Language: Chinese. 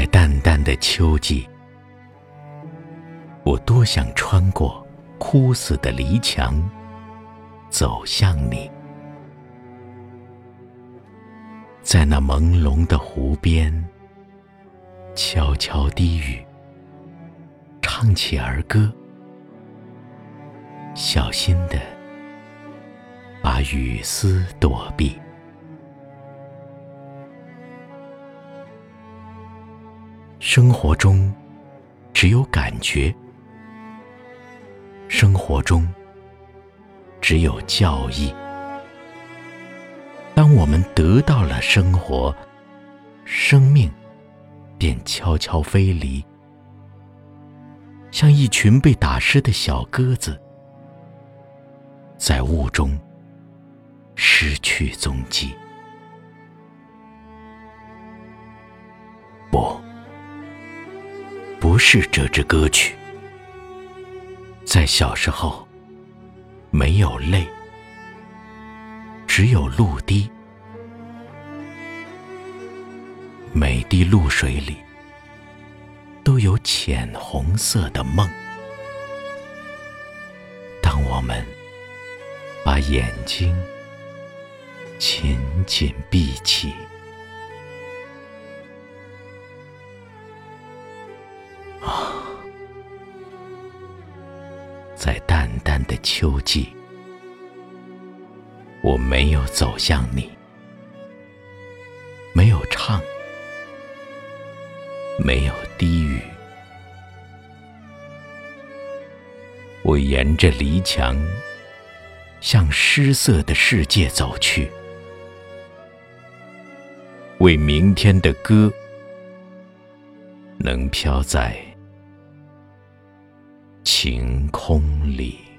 在淡淡的秋季，我多想穿过枯死的篱墙，走向你。在那朦胧的湖边，悄悄低语，唱起儿歌，小心的把雨丝躲避。生活中，只有感觉；生活中，只有教义。当我们得到了生活，生命便悄悄飞离，像一群被打湿的小鸽子，在雾中失去踪迹。不，是这支歌曲，在小时候没有泪。只有露滴，每滴露水里都有浅红色的梦。当我们把眼睛紧紧闭起，在淡淡的秋季。我没有走向你，没有唱，没有低语。我沿着篱墙，向失色的世界走去，为明天的歌能飘在空里。